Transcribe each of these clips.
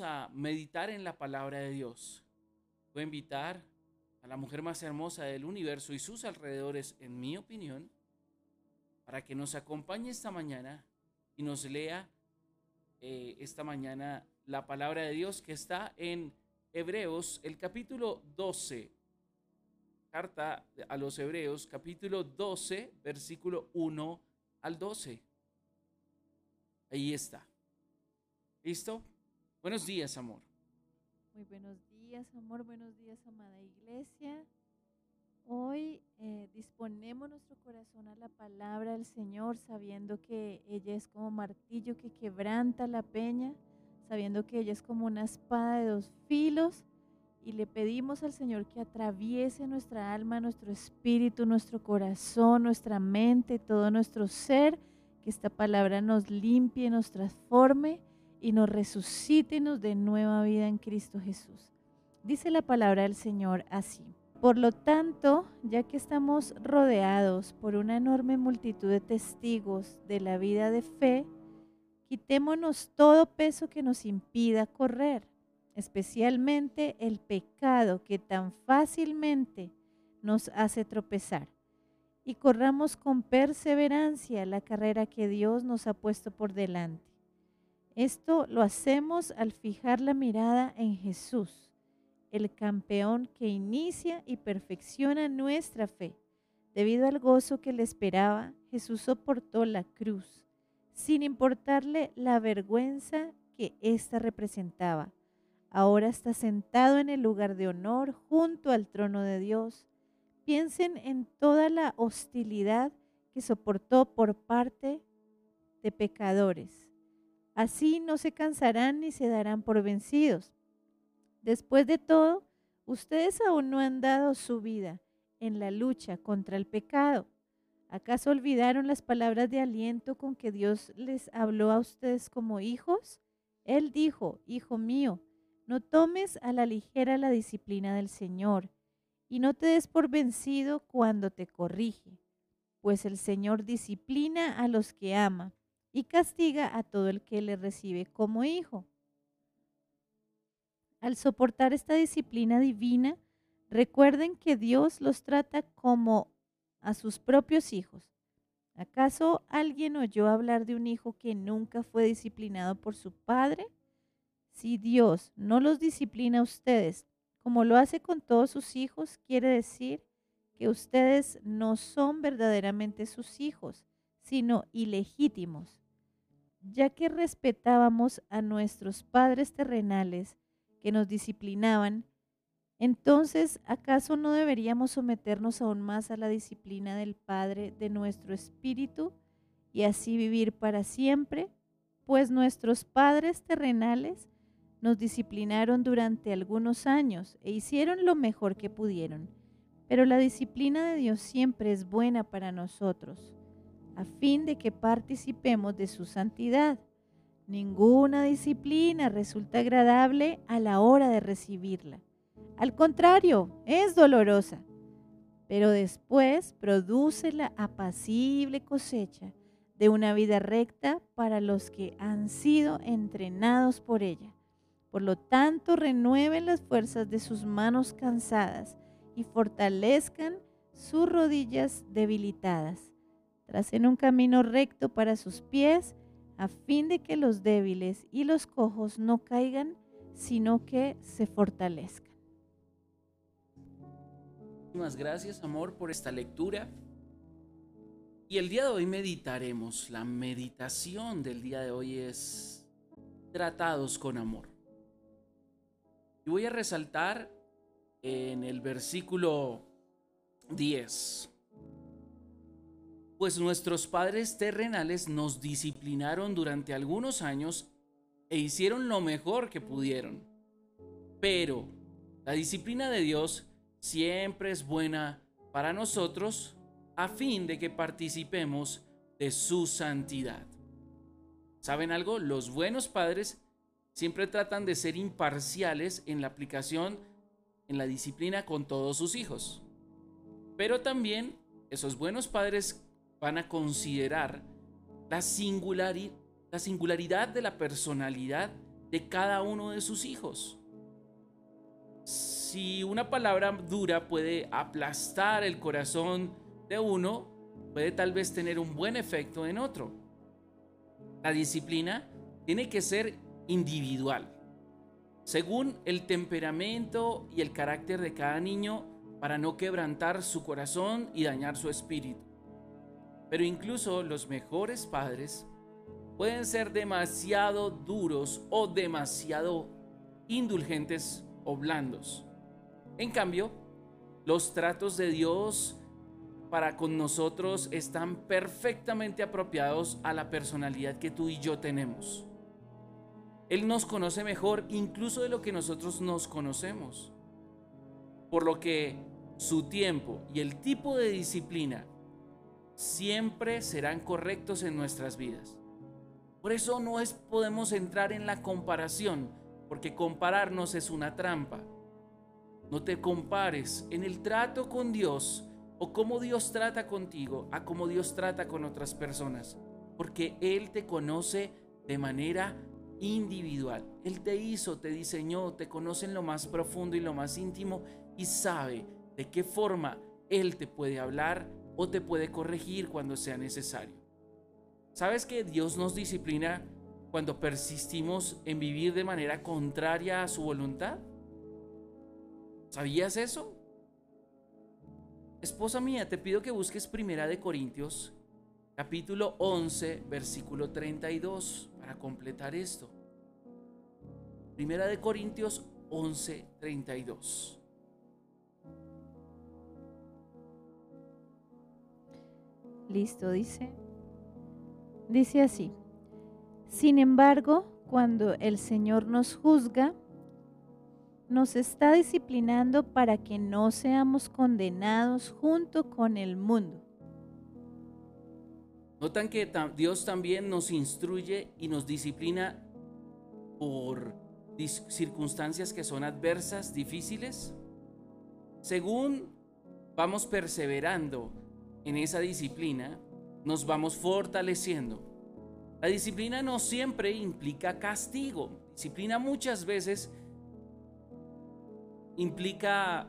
a meditar en la palabra de Dios. Voy a invitar a la mujer más hermosa del universo y sus alrededores, en mi opinión, para que nos acompañe esta mañana y nos lea eh, esta mañana la palabra de Dios que está en Hebreos, el capítulo 12, carta a los Hebreos, capítulo 12, versículo 1 al 12. Ahí está. ¿Listo? Buenos días, amor. Muy buenos días, amor. Buenos días, amada iglesia. Hoy eh, disponemos nuestro corazón a la palabra del Señor, sabiendo que ella es como martillo que quebranta la peña, sabiendo que ella es como una espada de dos filos. Y le pedimos al Señor que atraviese nuestra alma, nuestro espíritu, nuestro corazón, nuestra mente, todo nuestro ser, que esta palabra nos limpie, nos transforme y nos resucite y nos dé nueva vida en Cristo Jesús. Dice la palabra del Señor así. Por lo tanto, ya que estamos rodeados por una enorme multitud de testigos de la vida de fe, quitémonos todo peso que nos impida correr, especialmente el pecado que tan fácilmente nos hace tropezar, y corramos con perseverancia la carrera que Dios nos ha puesto por delante. Esto lo hacemos al fijar la mirada en Jesús, el campeón que inicia y perfecciona nuestra fe. Debido al gozo que le esperaba, Jesús soportó la cruz, sin importarle la vergüenza que ésta representaba. Ahora está sentado en el lugar de honor junto al trono de Dios. Piensen en toda la hostilidad que soportó por parte de pecadores Así no se cansarán ni se darán por vencidos. Después de todo, ustedes aún no han dado su vida en la lucha contra el pecado. ¿Acaso olvidaron las palabras de aliento con que Dios les habló a ustedes como hijos? Él dijo, Hijo mío, no tomes a la ligera la disciplina del Señor y no te des por vencido cuando te corrige, pues el Señor disciplina a los que ama y castiga a todo el que le recibe como hijo. Al soportar esta disciplina divina, recuerden que Dios los trata como a sus propios hijos. ¿Acaso alguien oyó hablar de un hijo que nunca fue disciplinado por su padre? Si Dios no los disciplina a ustedes como lo hace con todos sus hijos, quiere decir que ustedes no son verdaderamente sus hijos, sino ilegítimos ya que respetábamos a nuestros padres terrenales que nos disciplinaban, entonces ¿acaso no deberíamos someternos aún más a la disciplina del Padre de nuestro espíritu y así vivir para siempre? Pues nuestros padres terrenales nos disciplinaron durante algunos años e hicieron lo mejor que pudieron, pero la disciplina de Dios siempre es buena para nosotros a fin de que participemos de su santidad. Ninguna disciplina resulta agradable a la hora de recibirla. Al contrario, es dolorosa, pero después produce la apacible cosecha de una vida recta para los que han sido entrenados por ella. Por lo tanto, renueven las fuerzas de sus manos cansadas y fortalezcan sus rodillas debilitadas tracen un camino recto para sus pies, a fin de que los débiles y los cojos no caigan, sino que se fortalezcan. Muchas gracias, amor, por esta lectura. Y el día de hoy meditaremos. La meditación del día de hoy es tratados con amor. Y voy a resaltar en el versículo 10 pues nuestros padres terrenales nos disciplinaron durante algunos años e hicieron lo mejor que pudieron. Pero la disciplina de Dios siempre es buena para nosotros a fin de que participemos de su santidad. ¿Saben algo? Los buenos padres siempre tratan de ser imparciales en la aplicación en la disciplina con todos sus hijos. Pero también esos buenos padres van a considerar la, singularidad de la personalidad de cada uno de sus hijos. Si una palabra dura puede aplastar el corazón de uno, puede tal vez tener un buen efecto en otro. La disciplina tiene que ser individual, según el temperamento y el carácter de cada niño, para no quebrantar su corazón y dañar su espíritu. Pero incluso los mejores padres pueden ser demasiado duros o demasiado indulgentes o blandos. En cambio, los tratos de Dios para con nosotros están perfectamente apropiados a la personalidad que tú y yo tenemos. Él nos conoce mejor incluso de lo que nosotros nos conocemos. Por lo que su tiempo y el tipo de disciplina siempre serán correctos en nuestras vidas. Por eso no es, podemos entrar en la comparación, porque compararnos es una trampa. No te compares en el trato con Dios o cómo Dios trata contigo a cómo Dios trata con otras personas, porque Él te conoce de manera individual. Él te hizo, te diseñó, te conoce en lo más profundo y lo más íntimo y sabe de qué forma Él te puede hablar o te puede corregir cuando sea necesario. ¿Sabes que Dios nos disciplina cuando persistimos en vivir de manera contraria a su voluntad? ¿Sabías eso? Esposa mía, te pido que busques Primera de Corintios, capítulo 11, versículo 32, para completar esto. Primera de Corintios 11, 32. Listo, dice. Dice así. Sin embargo, cuando el Señor nos juzga, nos está disciplinando para que no seamos condenados junto con el mundo. Notan que Dios también nos instruye y nos disciplina por circunstancias que son adversas, difíciles. Según vamos perseverando en esa disciplina, nos vamos fortaleciendo. La disciplina no siempre implica castigo. Disciplina muchas veces implica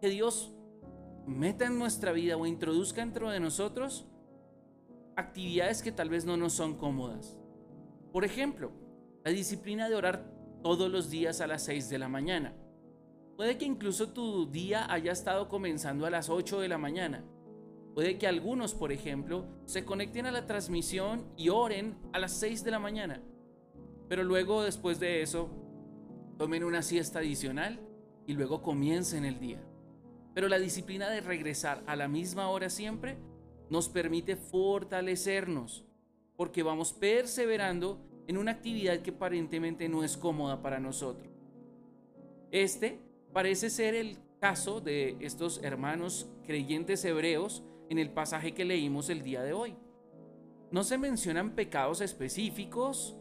que Dios meta en nuestra vida o introduzca dentro de nosotros actividades que tal vez no nos son cómodas. Por ejemplo, la disciplina de orar todos los días a las 6 de la mañana. Puede que incluso tu día haya estado comenzando a las 8 de la mañana Puede que algunos, por ejemplo, se conecten a la transmisión y oren a las 6 de la mañana, pero luego después de eso tomen una siesta adicional y luego comiencen el día. Pero la disciplina de regresar a la misma hora siempre nos permite fortalecernos, porque vamos perseverando en una actividad que aparentemente no es cómoda para nosotros. Este parece ser el caso de estos hermanos creyentes hebreos en el pasaje que leímos el día de hoy. No se mencionan pecados específicos,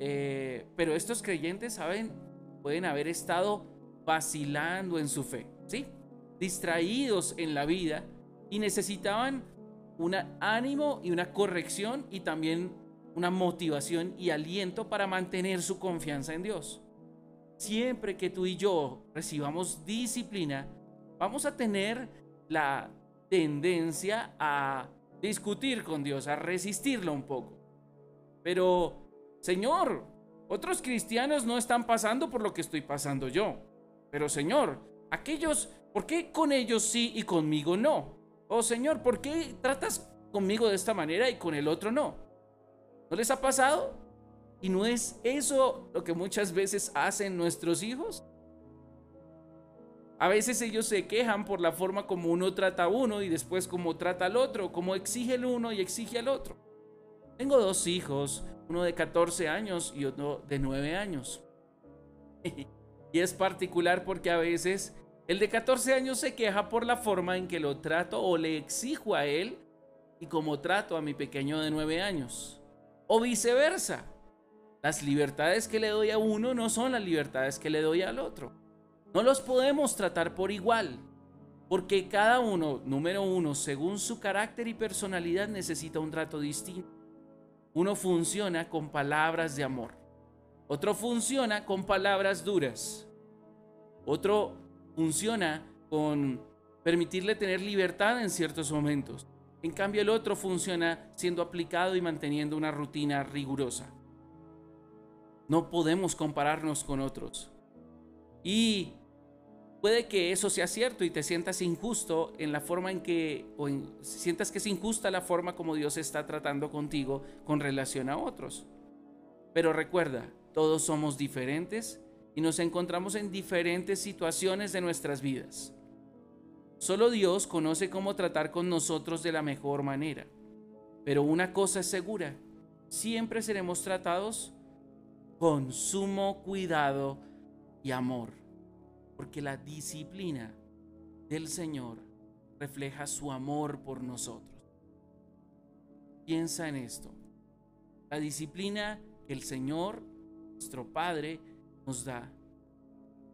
eh, pero estos creyentes, saben, pueden haber estado vacilando en su fe, ¿sí? Distraídos en la vida y necesitaban un ánimo y una corrección y también una motivación y aliento para mantener su confianza en Dios. Siempre que tú y yo recibamos disciplina, vamos a tener la tendencia a discutir con Dios, a resistirlo un poco. Pero, Señor, otros cristianos no están pasando por lo que estoy pasando yo. Pero, Señor, aquellos, ¿por qué con ellos sí y conmigo no? Oh, Señor, ¿por qué tratas conmigo de esta manera y con el otro no? ¿No les ha pasado? ¿Y no es eso lo que muchas veces hacen nuestros hijos? A veces ellos se quejan por la forma como uno trata a uno y después como trata al otro, como exige el uno y exige al otro. Tengo dos hijos, uno de 14 años y otro de 9 años. y es particular porque a veces el de 14 años se queja por la forma en que lo trato o le exijo a él y como trato a mi pequeño de 9 años. O viceversa. Las libertades que le doy a uno no son las libertades que le doy al otro. No los podemos tratar por igual, porque cada uno, número uno, según su carácter y personalidad, necesita un trato distinto. Uno funciona con palabras de amor. Otro funciona con palabras duras. Otro funciona con permitirle tener libertad en ciertos momentos. En cambio, el otro funciona siendo aplicado y manteniendo una rutina rigurosa. No podemos compararnos con otros. Y puede que eso sea cierto y te sientas injusto en la forma en que, o sientas que es injusta la forma como Dios está tratando contigo con relación a otros. Pero recuerda, todos somos diferentes y nos encontramos en diferentes situaciones de nuestras vidas. Solo Dios conoce cómo tratar con nosotros de la mejor manera. Pero una cosa es segura, siempre seremos tratados con sumo cuidado y amor, porque la disciplina del Señor refleja su amor por nosotros. Piensa en esto. La disciplina que el Señor, nuestro Padre, nos da,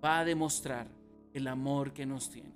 va a demostrar el amor que nos tiene.